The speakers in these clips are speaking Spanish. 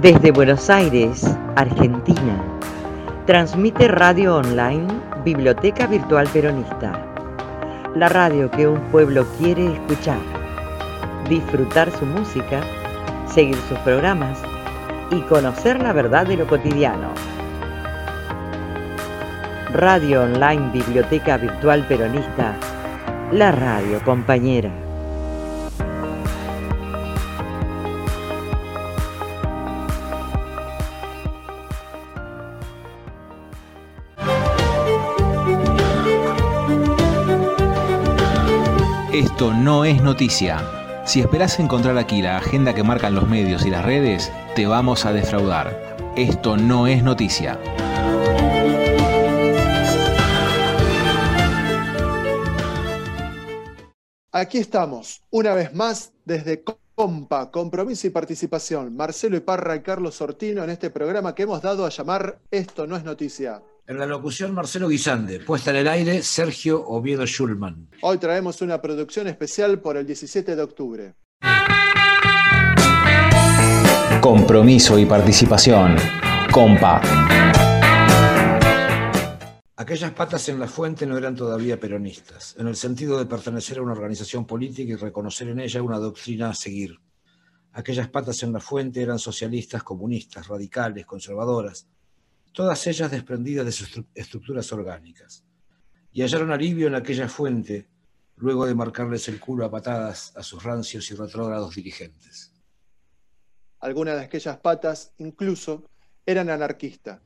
Desde Buenos Aires, Argentina, transmite radio online Biblioteca Virtual Peronista, la radio que un pueblo quiere escuchar, disfrutar su música, seguir sus programas y conocer la verdad de lo cotidiano. Radio Online Biblioteca Virtual Peronista, la radio compañera. Esto no es noticia. Si esperás encontrar aquí la agenda que marcan los medios y las redes, te vamos a defraudar. Esto no es noticia. Aquí estamos, una vez más, desde Compa, Compromiso y Participación. Marcelo Iparra y Carlos Sortino en este programa que hemos dado a llamar Esto no es noticia. En la locución, Marcelo Guisande. Puesta en el aire, Sergio Oviedo Schulman. Hoy traemos una producción especial por el 17 de octubre. Compromiso y participación. Compa. Aquellas patas en la fuente no eran todavía peronistas, en el sentido de pertenecer a una organización política y reconocer en ella una doctrina a seguir. Aquellas patas en la fuente eran socialistas, comunistas, radicales, conservadoras, todas ellas desprendidas de sus estructuras orgánicas, y hallaron alivio en aquella fuente luego de marcarles el culo a patadas a sus rancios y retrógrados dirigentes. Algunas de aquellas patas incluso eran anarquistas,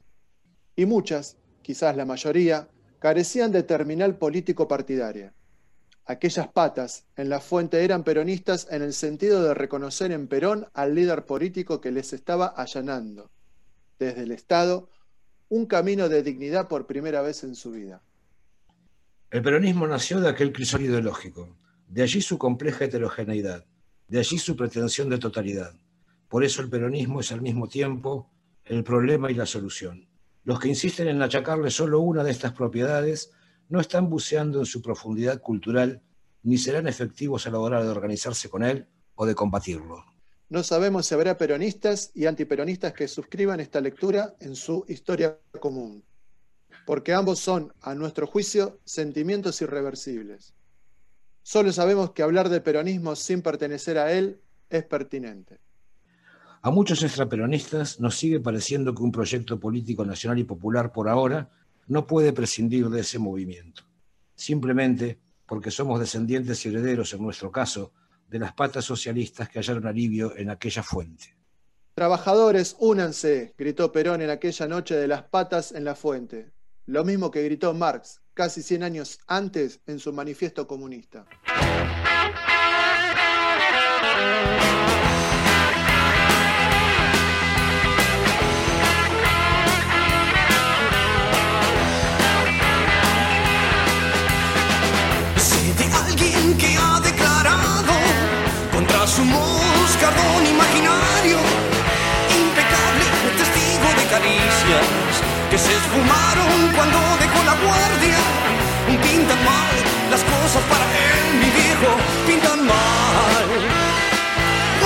y muchas, quizás la mayoría, carecían de terminal político partidaria. Aquellas patas en la fuente eran peronistas en el sentido de reconocer en Perón al líder político que les estaba allanando, desde el Estado, un camino de dignidad por primera vez en su vida. El peronismo nació de aquel crisol ideológico, de allí su compleja heterogeneidad, de allí su pretensión de totalidad. Por eso el peronismo es al mismo tiempo el problema y la solución. Los que insisten en achacarle solo una de estas propiedades no están buceando en su profundidad cultural ni serán efectivos a la hora de organizarse con él o de combatirlo. No sabemos si habrá peronistas y antiperonistas que suscriban esta lectura en su historia común, porque ambos son, a nuestro juicio, sentimientos irreversibles. Solo sabemos que hablar de peronismo sin pertenecer a él es pertinente. A muchos extraperonistas nos sigue pareciendo que un proyecto político nacional y popular por ahora no puede prescindir de ese movimiento, simplemente porque somos descendientes y herederos, en nuestro caso, de las patas socialistas que hallaron alivio en aquella fuente. Trabajadores, únanse, gritó Perón en aquella noche de las patas en la fuente, lo mismo que gritó Marx casi 100 años antes en su manifiesto comunista. Que se esfumaron cuando dejó la guardia. Pintan mal las cosas para él, mi viejo, pintan mal.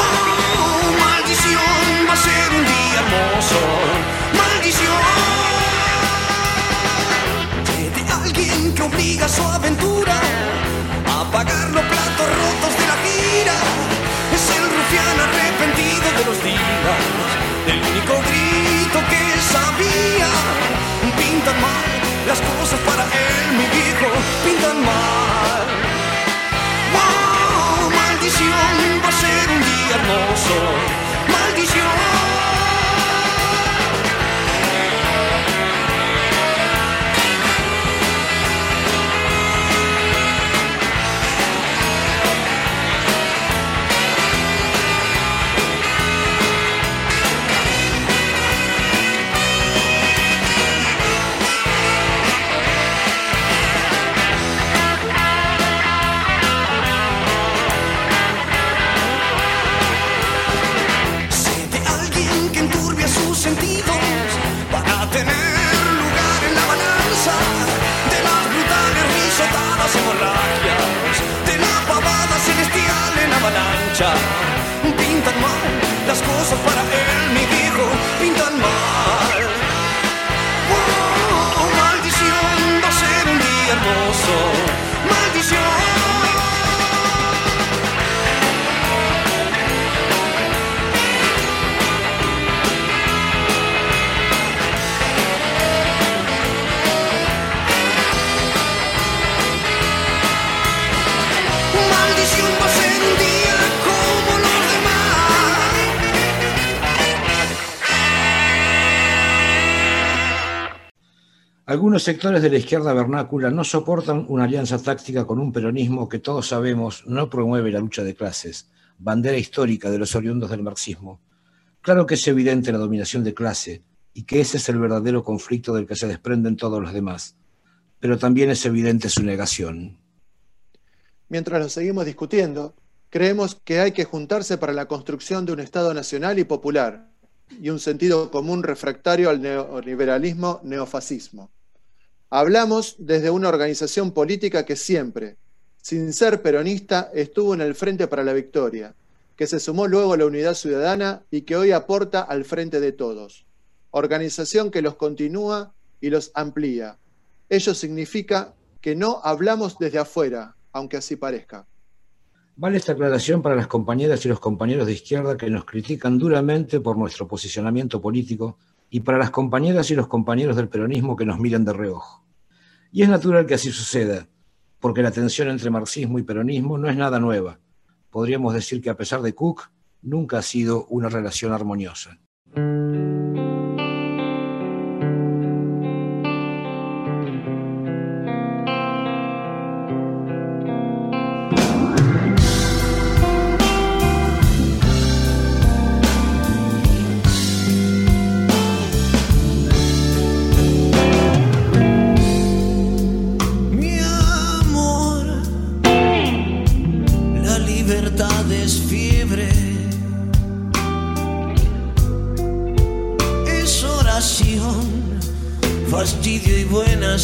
Oh, maldición, va a ser un día hermoso. Maldición. De alguien que obliga su aventura a pagar los platos rotos de la gira arrepentido de los días, del único grito que sabía. Pintan mal las cosas para él, mi viejo, pintan mal. ¡Wow! Maldición, va a ser un día hermoso. Maldición. Algunos sectores de la izquierda vernácula no soportan una alianza táctica con un peronismo que todos sabemos no promueve la lucha de clases, bandera histórica de los oriundos del marxismo. Claro que es evidente la dominación de clase y que ese es el verdadero conflicto del que se desprenden todos los demás, pero también es evidente su negación. Mientras lo seguimos discutiendo, creemos que hay que juntarse para la construcción de un Estado nacional y popular y un sentido común refractario al neoliberalismo neofascismo. Hablamos desde una organización política que siempre, sin ser peronista, estuvo en el Frente para la Victoria, que se sumó luego a la Unidad Ciudadana y que hoy aporta al Frente de Todos, organización que los continúa y los amplía. Ello significa que no hablamos desde afuera, aunque así parezca. Vale esta aclaración para las compañeras y los compañeros de izquierda que nos critican duramente por nuestro posicionamiento político y para las compañeras y los compañeros del peronismo que nos miran de reojo. Y es natural que así suceda, porque la tensión entre marxismo y peronismo no es nada nueva. Podríamos decir que a pesar de Cook, nunca ha sido una relación armoniosa.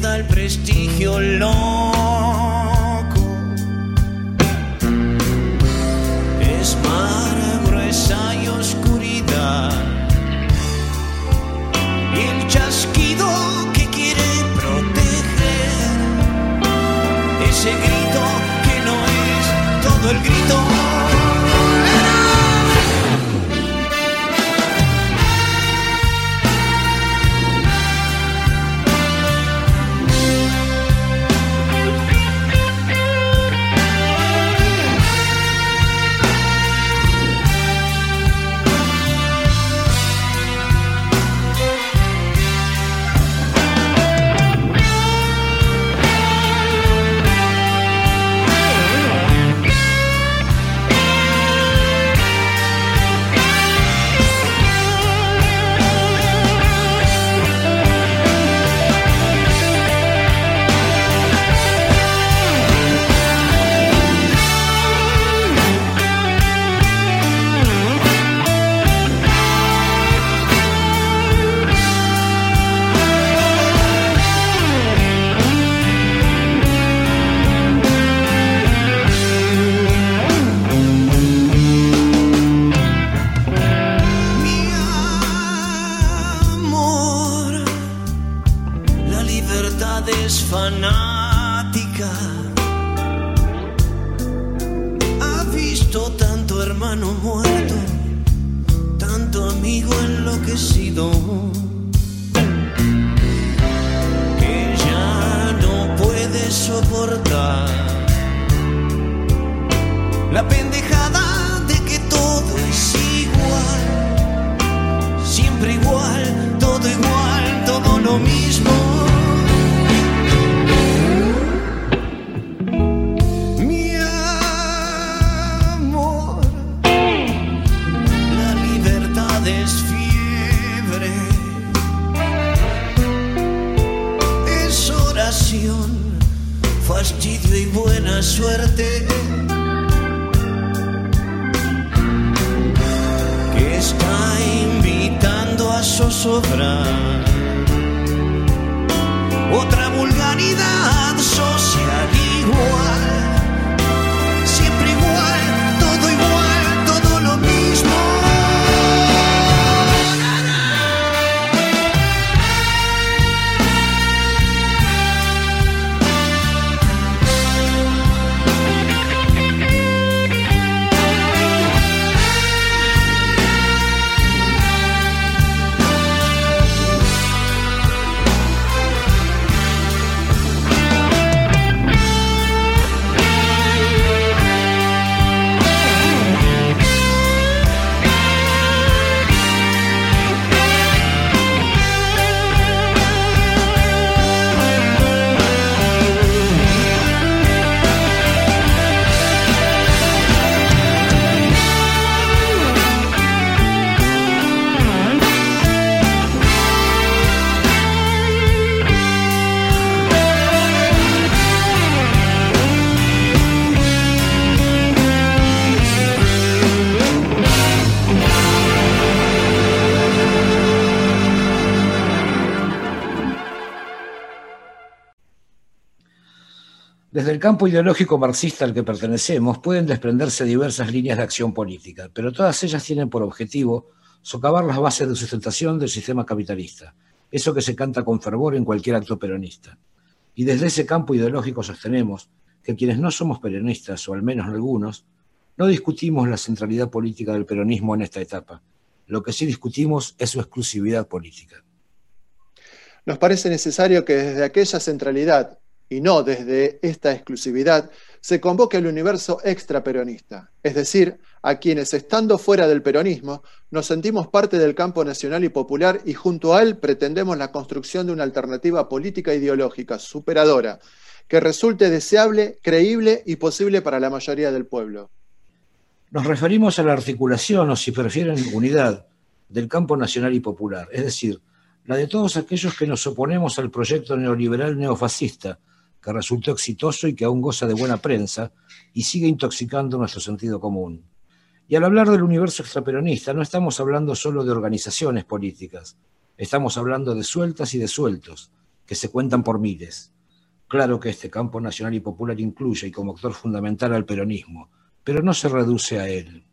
queda el prestigio lo sobrar otra vulgaridad. Campo ideológico marxista al que pertenecemos pueden desprenderse diversas líneas de acción política, pero todas ellas tienen por objetivo socavar las bases de sustentación del sistema capitalista, eso que se canta con fervor en cualquier acto peronista. Y desde ese campo ideológico sostenemos que quienes no somos peronistas, o al menos algunos, no discutimos la centralidad política del peronismo en esta etapa. Lo que sí discutimos es su exclusividad política. Nos parece necesario que desde aquella centralidad y no desde esta exclusividad, se convoque al universo extraperonista, es decir, a quienes estando fuera del peronismo nos sentimos parte del campo nacional y popular y junto a él pretendemos la construcción de una alternativa política e ideológica superadora que resulte deseable, creíble y posible para la mayoría del pueblo. Nos referimos a la articulación, o si prefieren, unidad, del campo nacional y popular, es decir, la de todos aquellos que nos oponemos al proyecto neoliberal neofascista, que resultó exitoso y que aún goza de buena prensa y sigue intoxicando nuestro sentido común. Y al hablar del universo extraperonista no estamos hablando solo de organizaciones políticas, estamos hablando de sueltas y de sueltos, que se cuentan por miles. Claro que este campo nacional y popular incluye y como actor fundamental al peronismo, pero no se reduce a él.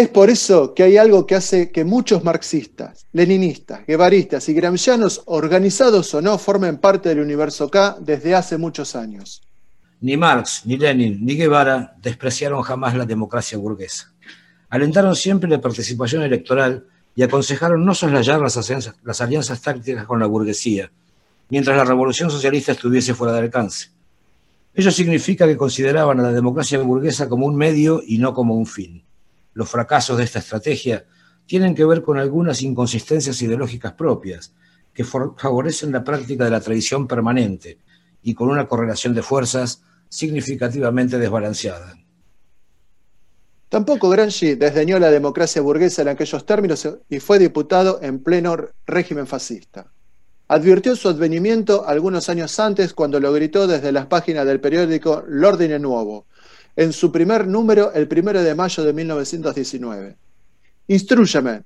Es por eso que hay algo que hace que muchos marxistas, leninistas, guevaristas y gramscianos, organizados o no, formen parte del universo K desde hace muchos años. Ni Marx, ni Lenin, ni Guevara despreciaron jamás la democracia burguesa. Alentaron siempre la participación electoral y aconsejaron no soslayar las alianzas, las alianzas tácticas con la burguesía, mientras la revolución socialista estuviese fuera de alcance. Ello significa que consideraban a la democracia burguesa como un medio y no como un fin. Los fracasos de esta estrategia tienen que ver con algunas inconsistencias ideológicas propias, que favorecen la práctica de la tradición permanente y con una correlación de fuerzas significativamente desbalanceada. Tampoco Gramsci desdeñó la democracia burguesa en aquellos términos y fue diputado en pleno régimen fascista. Advirtió su advenimiento algunos años antes cuando lo gritó desde las páginas del periódico L'Ordine Nuovo, en su primer número el primero de mayo de 1919. Instrúyame,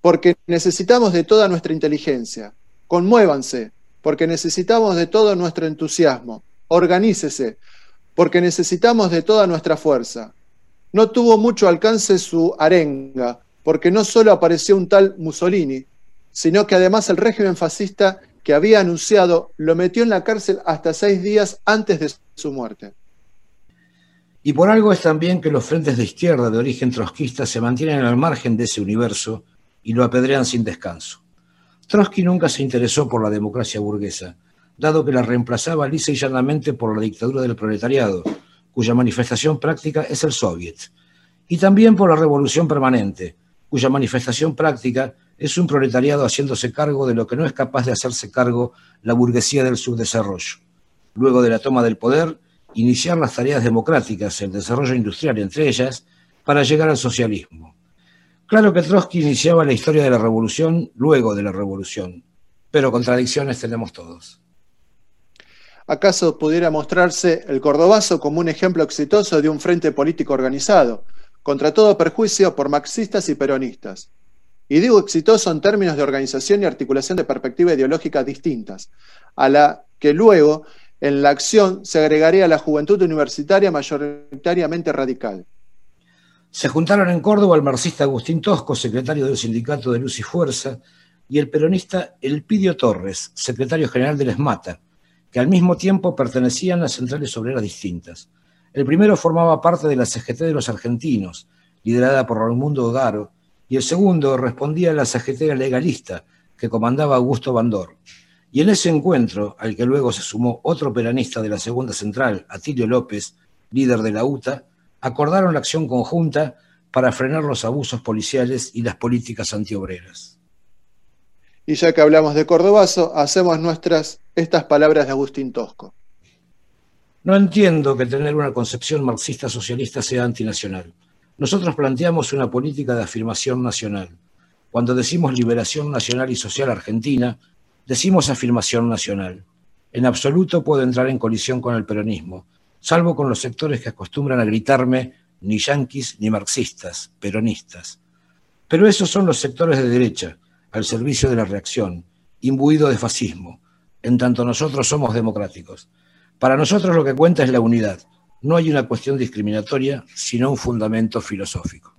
porque necesitamos de toda nuestra inteligencia. Conmuévanse, porque necesitamos de todo nuestro entusiasmo. Organícese, porque necesitamos de toda nuestra fuerza. No tuvo mucho alcance su arenga, porque no solo apareció un tal Mussolini, sino que además el régimen fascista que había anunciado lo metió en la cárcel hasta seis días antes de su muerte. Y por algo es también que los frentes de izquierda de origen trotskista se mantienen al margen de ese universo y lo apedrean sin descanso. Trotsky nunca se interesó por la democracia burguesa, dado que la reemplazaba lisa y llanamente por la dictadura del proletariado, cuya manifestación práctica es el soviet, y también por la revolución permanente, cuya manifestación práctica es un proletariado haciéndose cargo de lo que no es capaz de hacerse cargo la burguesía del subdesarrollo. Luego de la toma del poder, iniciar las tareas democráticas, el desarrollo industrial entre ellas, para llegar al socialismo. Claro que Trotsky iniciaba la historia de la revolución luego de la revolución, pero contradicciones tenemos todos. ¿Acaso pudiera mostrarse el cordobazo como un ejemplo exitoso de un frente político organizado, contra todo perjuicio por marxistas y peronistas? Y digo exitoso en términos de organización y articulación de perspectivas ideológicas distintas, a la que luego en la acción se agregaría la juventud universitaria mayoritariamente radical. Se juntaron en Córdoba el marxista Agustín Tosco, secretario del Sindicato de Luz y Fuerza, y el peronista Elpidio Torres, secretario general del ESMATA, que al mismo tiempo pertenecían a centrales obreras distintas. El primero formaba parte de la CGT de los argentinos, liderada por Raimundo Garo, y el segundo respondía a la CGT legalista, que comandaba Augusto Bandor. Y en ese encuentro, al que luego se sumó otro peronista de la segunda central, Atilio López, líder de la UTA, acordaron la acción conjunta para frenar los abusos policiales y las políticas antiobreras. Y ya que hablamos de Cordobazo, hacemos nuestras estas palabras de Agustín Tosco. No entiendo que tener una concepción marxista socialista sea antinacional. Nosotros planteamos una política de afirmación nacional. Cuando decimos liberación nacional y social argentina, decimos afirmación nacional. En absoluto puedo entrar en colisión con el peronismo, salvo con los sectores que acostumbran a gritarme ni yanquis ni marxistas, peronistas. Pero esos son los sectores de derecha, al servicio de la reacción, imbuido de fascismo, en tanto nosotros somos democráticos. Para nosotros lo que cuenta es la unidad. No hay una cuestión discriminatoria, sino un fundamento filosófico.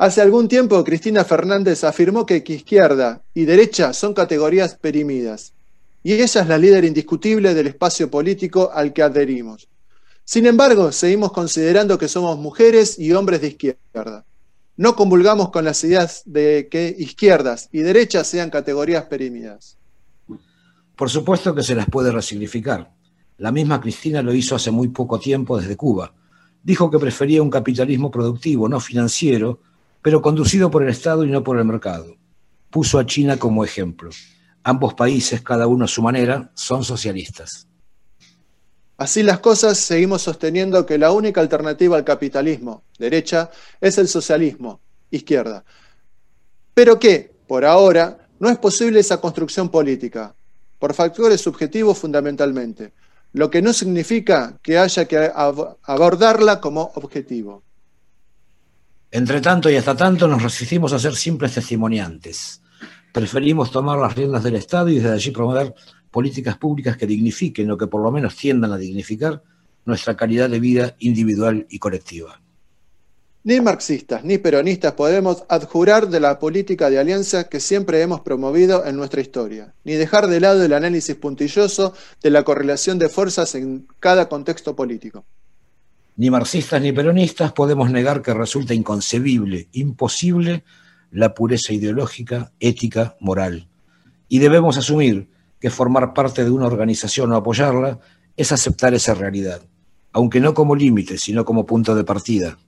Hace algún tiempo Cristina Fernández afirmó que izquierda y derecha son categorías perimidas, y ella es la líder indiscutible del espacio político al que adherimos. Sin embargo, seguimos considerando que somos mujeres y hombres de izquierda. No convulgamos con las ideas de que izquierdas y derechas sean categorías perimidas. Por supuesto que se las puede resignificar. La misma Cristina lo hizo hace muy poco tiempo desde Cuba. Dijo que prefería un capitalismo productivo, no financiero, pero conducido por el Estado y no por el mercado. Puso a China como ejemplo. Ambos países, cada uno a su manera, son socialistas. Así las cosas, seguimos sosteniendo que la única alternativa al capitalismo, derecha, es el socialismo, izquierda. Pero que, por ahora, no es posible esa construcción política, por factores subjetivos fundamentalmente, lo que no significa que haya que ab- abordarla como objetivo. Entre tanto y hasta tanto nos resistimos a ser simples testimoniantes. Preferimos tomar las riendas del Estado y desde allí promover políticas públicas que dignifiquen o que por lo menos tiendan a dignificar nuestra calidad de vida individual y colectiva. Ni marxistas ni peronistas podemos adjurar de la política de alianza que siempre hemos promovido en nuestra historia, ni dejar de lado el análisis puntilloso de la correlación de fuerzas en cada contexto político. Ni marxistas ni peronistas podemos negar que resulta inconcebible, imposible, la pureza ideológica, ética, moral. Y debemos asumir que formar parte de una organización o apoyarla es aceptar esa realidad, aunque no como límite, sino como punto de partida.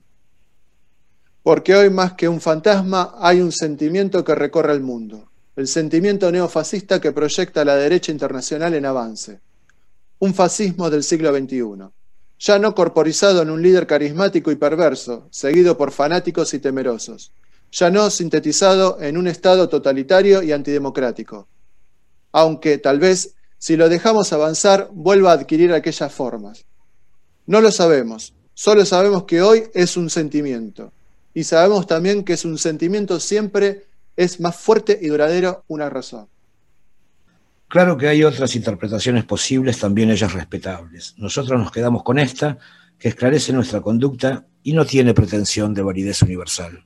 Porque hoy más que un fantasma hay un sentimiento que recorre el mundo, el sentimiento neofascista que proyecta la derecha internacional en avance, un fascismo del siglo XXI, ya no corporizado en un líder carismático y perverso, seguido por fanáticos y temerosos, ya no sintetizado en un Estado totalitario y antidemocrático, aunque tal vez si lo dejamos avanzar vuelva a adquirir aquellas formas. No lo sabemos, solo sabemos que hoy es un sentimiento y sabemos también que es un sentimiento siempre es más fuerte y duradero una razón. Claro que hay otras interpretaciones posibles, también ellas respetables. Nosotros nos quedamos con esta, que esclarece nuestra conducta y no tiene pretensión de validez universal.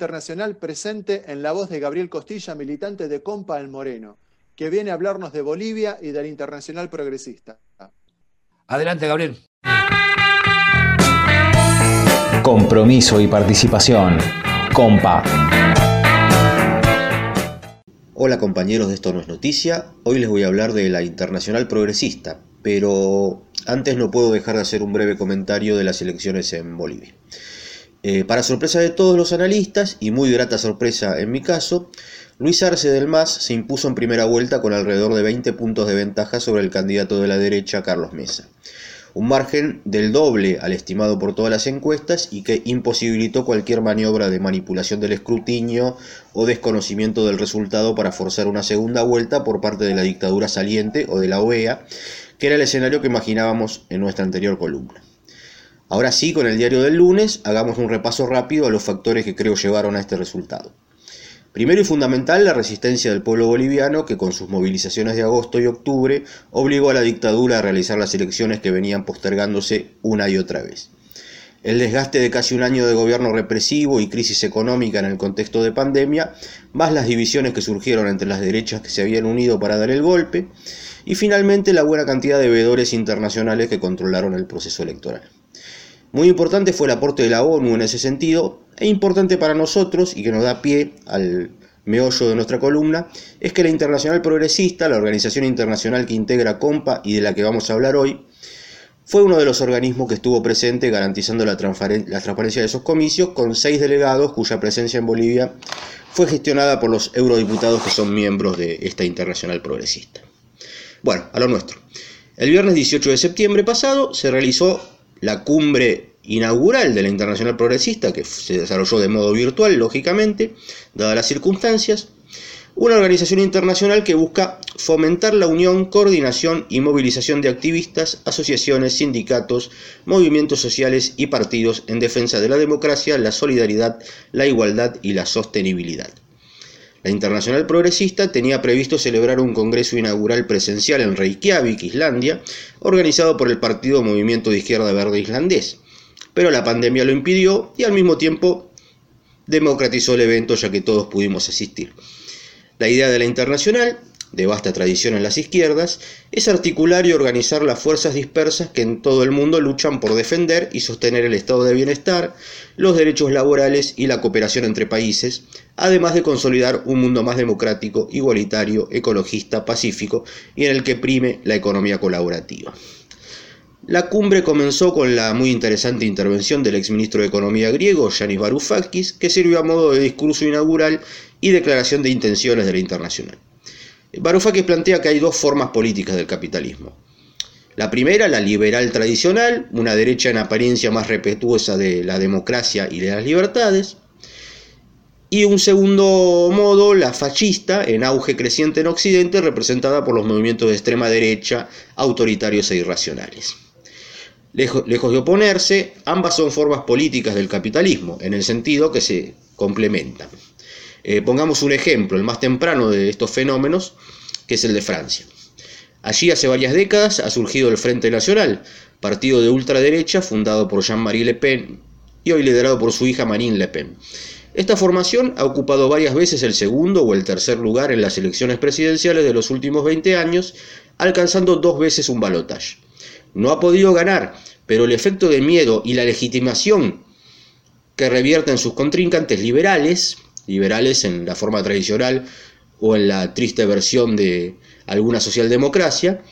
Internacional presente en la voz de Gabriel Costilla, militante de Compa El Moreno, que viene a hablarnos de Bolivia y del Internacional Progresista. Adelante, Gabriel. Compromiso y participación. Compa. Hola compañeros de Esto No es Noticia, hoy les voy a hablar de la Internacional Progresista, pero antes no puedo dejar de hacer un breve comentario de las elecciones en Bolivia. Eh, para sorpresa de todos los analistas, y muy grata sorpresa en mi caso, Luis Arce del MAS se impuso en primera vuelta con alrededor de 20 puntos de ventaja sobre el candidato de la derecha, Carlos Mesa. Un margen del doble al estimado por todas las encuestas y que imposibilitó cualquier maniobra de manipulación del escrutinio o desconocimiento del resultado para forzar una segunda vuelta por parte de la dictadura saliente o de la OEA, que era el escenario que imaginábamos en nuestra anterior columna. Ahora sí, con el diario del lunes, hagamos un repaso rápido a los factores que creo llevaron a este resultado. Primero y fundamental, la resistencia del pueblo boliviano que con sus movilizaciones de agosto y octubre obligó a la dictadura a realizar las elecciones que venían postergándose una y otra vez. El desgaste de casi un año de gobierno represivo y crisis económica en el contexto de pandemia, más las divisiones que surgieron entre las derechas que se habían unido para dar el golpe, y finalmente la buena cantidad de veedores internacionales que controlaron el proceso electoral. Muy importante fue el aporte de la ONU en ese sentido, e importante para nosotros, y que nos da pie al meollo de nuestra columna, es que la Internacional Progresista, la organización internacional que integra COMPA y de la que vamos a hablar hoy, fue uno de los organismos que estuvo presente garantizando la, la transparencia de esos comicios, con seis delegados cuya presencia en Bolivia fue gestionada por los eurodiputados que son miembros de esta Internacional Progresista. Bueno, a lo nuestro. El viernes 18 de septiembre pasado se realizó la cumbre inaugural de la Internacional Progresista, que se desarrolló de modo virtual, lógicamente, dadas las circunstancias, una organización internacional que busca fomentar la unión, coordinación y movilización de activistas, asociaciones, sindicatos, movimientos sociales y partidos en defensa de la democracia, la solidaridad, la igualdad y la sostenibilidad. La Internacional Progresista tenía previsto celebrar un congreso inaugural presencial en Reykjavik, Islandia, organizado por el Partido Movimiento de Izquierda Verde Islandés, pero la pandemia lo impidió y al mismo tiempo democratizó el evento ya que todos pudimos asistir. La idea de la Internacional de vasta tradición en las izquierdas, es articular y organizar las fuerzas dispersas que en todo el mundo luchan por defender y sostener el estado de bienestar, los derechos laborales y la cooperación entre países, además de consolidar un mundo más democrático, igualitario, ecologista, pacífico y en el que prime la economía colaborativa. La cumbre comenzó con la muy interesante intervención del exministro de Economía griego, Yanis Varoufakis, que sirvió a modo de discurso inaugural y declaración de intenciones de la internacional. Varoufakis plantea que hay dos formas políticas del capitalismo. La primera, la liberal tradicional, una derecha en apariencia más respetuosa de la democracia y de las libertades. Y un segundo modo, la fascista, en auge creciente en Occidente, representada por los movimientos de extrema derecha, autoritarios e irracionales. Lejos, de oponerse, ambas son formas políticas del capitalismo, en el sentido que se complementan. Eh, pongamos un ejemplo, el más temprano de estos fenómenos, que es el de Francia. Allí hace varias décadas ha surgido el Frente Nacional, partido de ultraderecha fundado por Jean-Marie Le Pen y hoy liderado por su hija Marine Le Pen. Esta formación ha ocupado varias veces el segundo o el tercer lugar en las elecciones presidenciales de los últimos 20 años, alcanzando dos veces un balotaje. No ha podido ganar, pero el efecto de miedo y la legitimación que revierten sus contrincantes liberales liberales en la forma tradicional o en la triste versión de alguna socialdemocracia,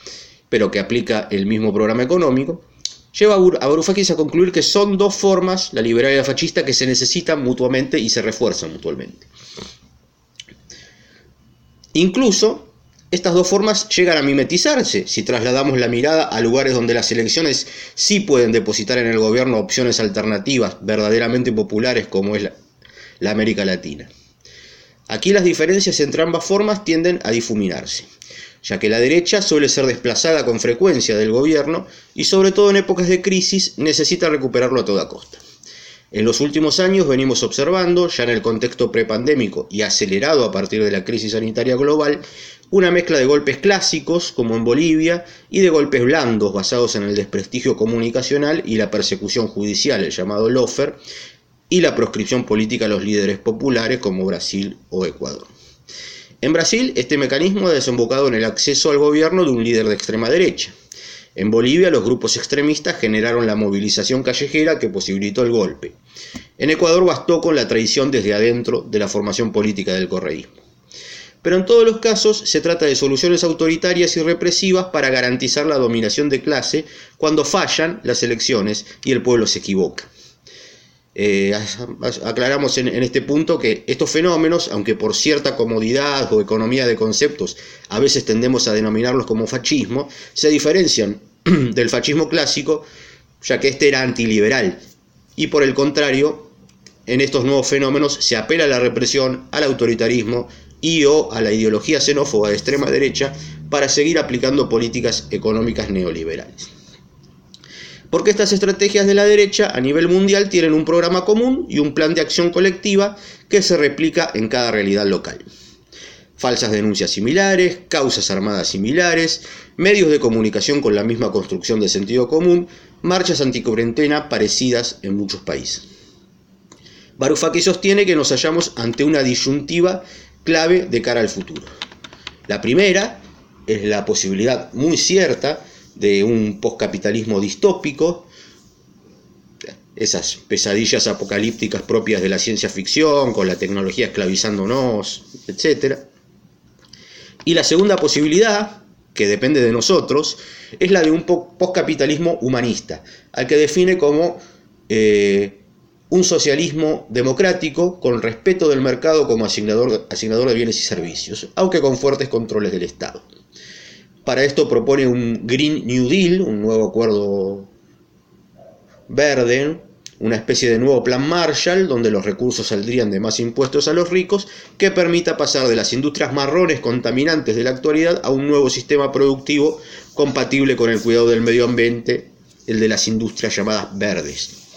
pero que aplica el mismo programa económico, lleva a Varoufakis a concluir que son dos formas, la liberal y la fascista, que se necesitan mutuamente y se refuerzan mutuamente. Incluso estas dos formas llegan a mimetizarse si trasladamos la mirada a lugares donde las elecciones sí pueden depositar en el gobierno opciones alternativas verdaderamente populares como es la, la América Latina. Aquí las diferencias entre ambas formas tienden a difuminarse, ya que la derecha suele ser desplazada con frecuencia del gobierno y sobre todo en épocas de crisis necesita recuperarlo a toda costa. En los últimos años venimos observando, ya en el contexto prepandémico y acelerado a partir de la crisis sanitaria global, una mezcla de golpes clásicos, como en Bolivia, y de golpes blandos basados en el desprestigio comunicacional y la persecución judicial, el llamado lofer, y la proscripción política a los líderes populares como Brasil o Ecuador. En Brasil, este mecanismo ha desembocado en el acceso al gobierno de un líder de extrema derecha. En Bolivia, los grupos extremistas generaron la movilización callejera que posibilitó el golpe. En Ecuador bastó con la traición desde adentro de la formación política del correísmo. Pero en todos los casos se trata de soluciones autoritarias y represivas para garantizar la dominación de clase cuando fallan las elecciones y el pueblo se equivoca. Eh, aclaramos en, este punto que estos fenómenos, aunque por cierta comodidad o economía de conceptos a veces tendemos a denominarlos como fascismo, se diferencian del fascismo clásico, ya que este era antiliberal. Y por el contrario, en estos nuevos fenómenos se apela a la represión, al autoritarismo y o a la ideología xenófoba de extrema derecha para seguir aplicando políticas económicas neoliberales. Porque estas estrategias de la derecha a nivel mundial tienen un programa común y un plan de acción colectiva que se replica en cada realidad local. Falsas denuncias similares, causas armadas similares, medios de comunicación con la misma construcción de sentido común, marchas anticuarentena parecidas en muchos países. Varoufakis sostiene que nos hallamos ante una disyuntiva clave de cara al futuro. La primera es la posibilidad muy cierta de un postcapitalismo distópico, esas pesadillas apocalípticas propias de la ciencia ficción, con la tecnología esclavizándonos, etc. Y la segunda posibilidad, que depende de nosotros, es la de un postcapitalismo humanista, al que define como eh, un socialismo democrático con respeto del mercado como asignador, asignador de bienes y servicios, aunque con fuertes controles del Estado. Para esto propone un Green New Deal, un nuevo acuerdo verde, una especie de nuevo plan Marshall, donde los recursos saldrían de más impuestos a los ricos, que permita pasar de las industrias marrones contaminantes de la actualidad a un nuevo sistema productivo compatible con el cuidado del medio ambiente, el de las industrias llamadas verdes.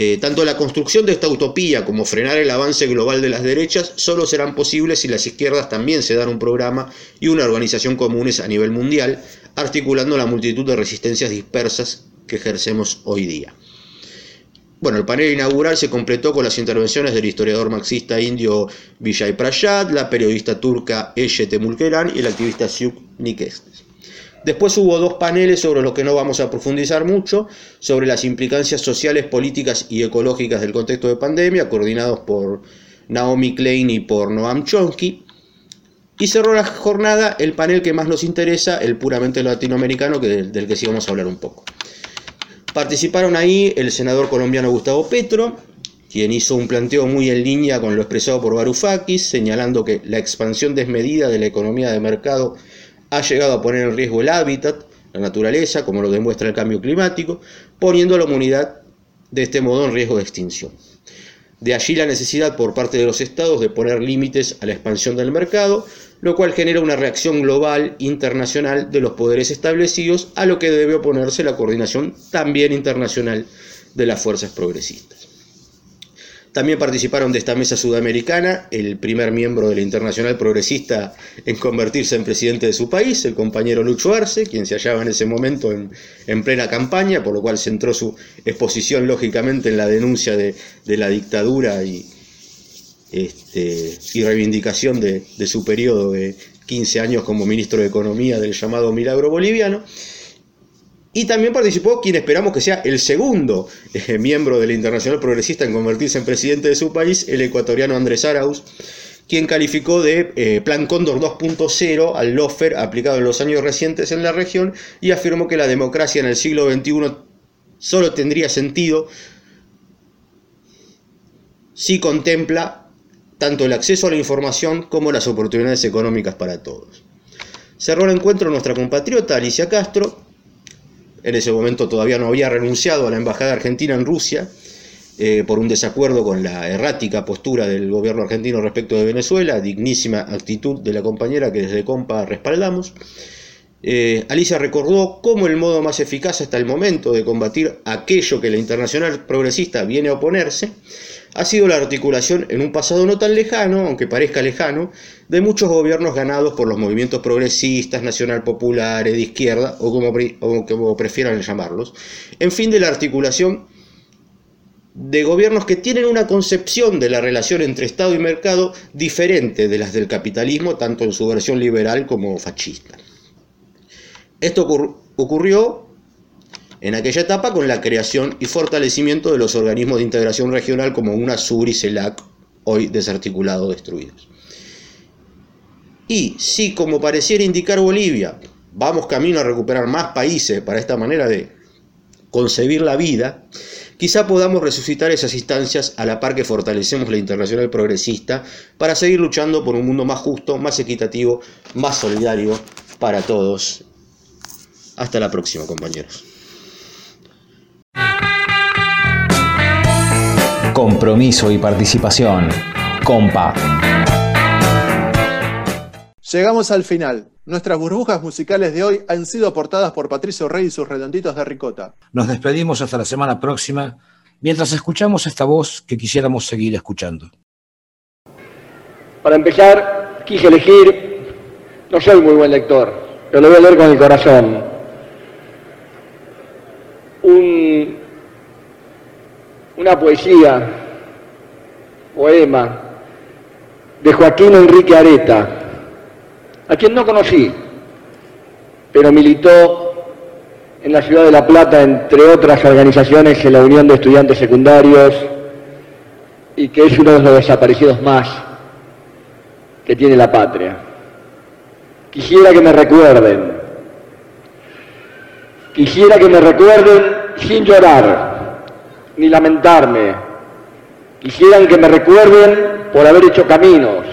Eh, tanto la construcción de esta utopía como frenar el avance global de las derechas solo serán posibles si las izquierdas también se dan un programa y una organización comunes a nivel mundial, articulando la multitud de resistencias dispersas que ejercemos hoy día. Bueno, el panel inaugural se completó con las intervenciones del historiador marxista indio Vijay Prashad, la periodista turca Eye Temulkeran y el activista Siuk Nikestes. Después hubo dos paneles sobre los que no vamos a profundizar mucho, sobre las implicancias sociales, políticas y ecológicas del contexto de pandemia, coordinados por Naomi Klein y por Noam Chomsky. Y cerró la jornada el panel que más nos interesa, el puramente latinoamericano, que del, que sí vamos a hablar un poco. Participaron ahí el senador colombiano Gustavo Petro, quien hizo un planteo muy en línea con lo expresado por Varoufakis, señalando que la expansión desmedida de la economía de mercado ha llegado a poner en riesgo el hábitat, la naturaleza, como lo demuestra el cambio climático, poniendo a la humanidad de este modo en riesgo de extinción. De allí la necesidad por parte de los estados de poner límites a la expansión del mercado, lo cual genera una reacción global internacional de los poderes establecidos, a lo que debe oponerse la coordinación también internacional de las fuerzas progresistas. También participaron de esta mesa sudamericana el primer miembro de la Internacional Progresista en convertirse en presidente de su país, el compañero Lucho Arce, quien se hallaba en ese momento en, plena campaña, por lo cual centró su exposición lógicamente en la denuncia de, la dictadura y, este, y reivindicación de, de su periodo de 15 años como ministro de Economía del llamado Milagro Boliviano. Y también participó quien esperamos que sea el segundo eh, miembro de la Internacional Progresista en convertirse en presidente de su país, el ecuatoriano Andrés Arauz, quien calificó de eh, Plan Cóndor 2.0 al lofer aplicado en los años recientes en la región y afirmó que la democracia en el siglo XXI solo tendría sentido si contempla tanto el acceso a la información como las oportunidades económicas para todos. Cerró el encuentro nuestra compatriota Alicia Castro, en ese momento todavía no había renunciado a la embajada argentina en Rusia eh, por un desacuerdo con la errática postura del gobierno argentino respecto de Venezuela, dignísima actitud de la compañera que desde Compa respaldamos. Eh, Alicia recordó cómo el modo más eficaz hasta el momento de combatir aquello que la internacional progresista viene a oponerse ha sido la articulación en un pasado no tan lejano, aunque parezca lejano, de muchos gobiernos ganados por los movimientos progresistas, nacional populares, de izquierda, o como, prefieran llamarlos, en fin de la articulación de gobiernos que tienen una concepción de la relación entre Estado y mercado diferente de las del capitalismo, tanto en su versión liberal como fascista. Esto ocurrió en aquella etapa con la creación y fortalecimiento de los organismos de integración regional como UNASUR y CELAC, hoy desarticulados, destruidos. Y si, como pareciera indicar Bolivia, vamos camino a recuperar más países para esta manera de concebir la vida, quizá podamos resucitar esas instancias a la par que fortalecemos la internacional progresista para seguir luchando por un mundo más justo, más equitativo, más solidario para todos. Hasta la próxima, compañeros. Compromiso y participación. Compa. Llegamos al final. Nuestras burbujas musicales de hoy han sido aportadas por Patricio Rey y sus redonditos de ricota. Nos despedimos hasta la semana próxima, mientras escuchamos esta voz que quisiéramos seguir escuchando. Para empezar, quise elegir, no soy muy buen lector, pero lo voy a leer con el corazón. Un, una poesía, poema, de Joaquín Enrique Areta a quien no conocí, pero militó en la ciudad de La Plata, entre otras organizaciones, en la Unión de Estudiantes Secundarios, y que es uno de los desaparecidos más que tiene la patria. Quisiera que me recuerden, quisiera que me recuerden sin llorar, ni lamentarme, quisieran que me recuerden por haber hecho caminos,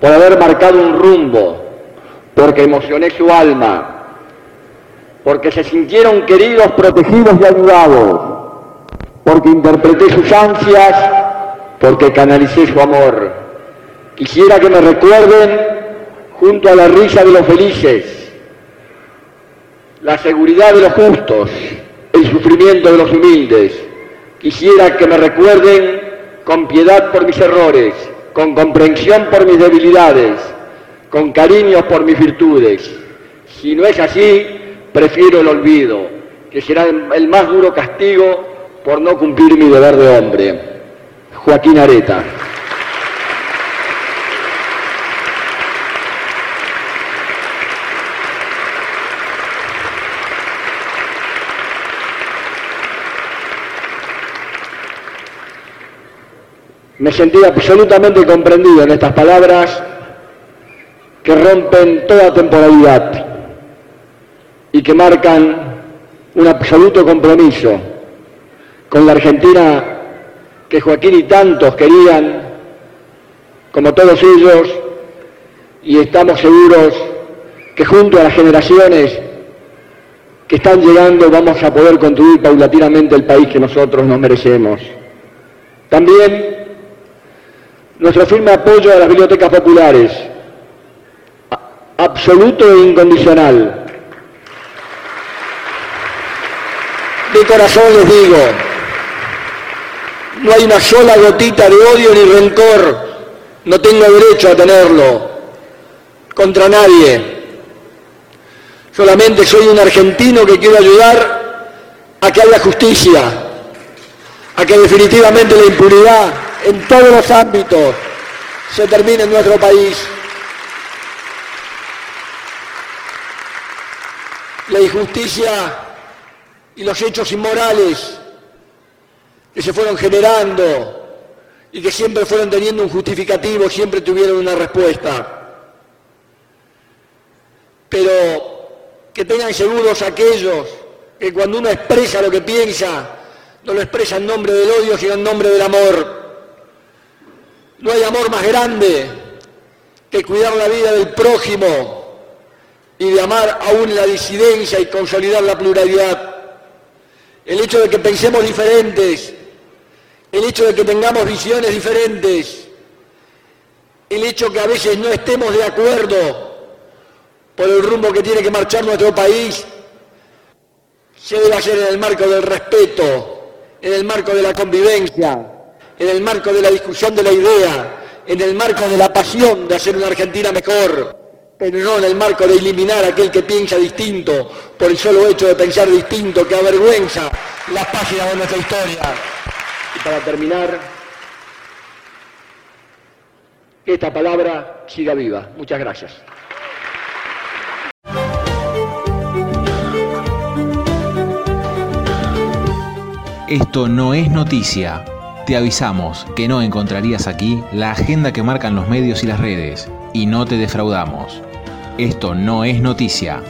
por haber marcado un rumbo, porque emocioné su alma, porque se sintieron queridos, protegidos y ayudados, porque interpreté sus ansias, porque canalicé su amor. Quisiera que me recuerden junto a la risa de los felices, la seguridad de los justos, el sufrimiento de los humildes. Quisiera que me recuerden con piedad por mis errores, con comprensión por mis debilidades, con cariño por mis virtudes. Si no es así, prefiero el olvido, que será el más duro castigo por no cumplir mi deber de hombre. Joaquín Areta. Me sentí absolutamente comprendido en estas palabras que rompen toda temporalidad y que marcan un absoluto compromiso con la Argentina que Joaquín y tantos querían, como todos ellos, y estamos seguros que junto a las generaciones que están llegando vamos a poder construir paulatinamente el país que nosotros nos merecemos. También nuestro firme apoyo a las bibliotecas populares, absoluto e incondicional. De corazón les digo, no hay una sola gotita de odio ni rencor, no tengo derecho a tenerlo contra nadie. Solamente soy un argentino que quiero ayudar a que haya justicia, a que definitivamente la impunidad en todos los ámbitos se termine en nuestro país. La injusticia y los hechos inmorales que se fueron generando y que siempre fueron teniendo un justificativo, siempre tuvieron una respuesta. Pero que tengan seguros aquellos que cuando uno expresa lo que piensa, no lo expresa en nombre del odio, sino en nombre del amor. No hay amor más grande que cuidar la vida del prójimo y de amar aún la disidencia y consolidar la pluralidad. El hecho de que pensemos diferentes, el hecho de que tengamos visiones diferentes, el hecho que a veces no estemos de acuerdo por el rumbo que tiene que marchar nuestro país, se debe hacer en el marco del respeto, en el marco de la convivencia, en el marco de la discusión de la idea, en el marco de la pasión de hacer una Argentina mejor, pero no en el marco de eliminar a aquel que piensa distinto por el solo hecho de pensar distinto, que avergüenza las páginas de nuestra historia. Y para terminar, que esta palabra siga viva. Muchas gracias. Esto no es noticia. Te avisamos que no encontrarías aquí la agenda que marcan los medios y las redes, y no te defraudamos. Esto no es noticia,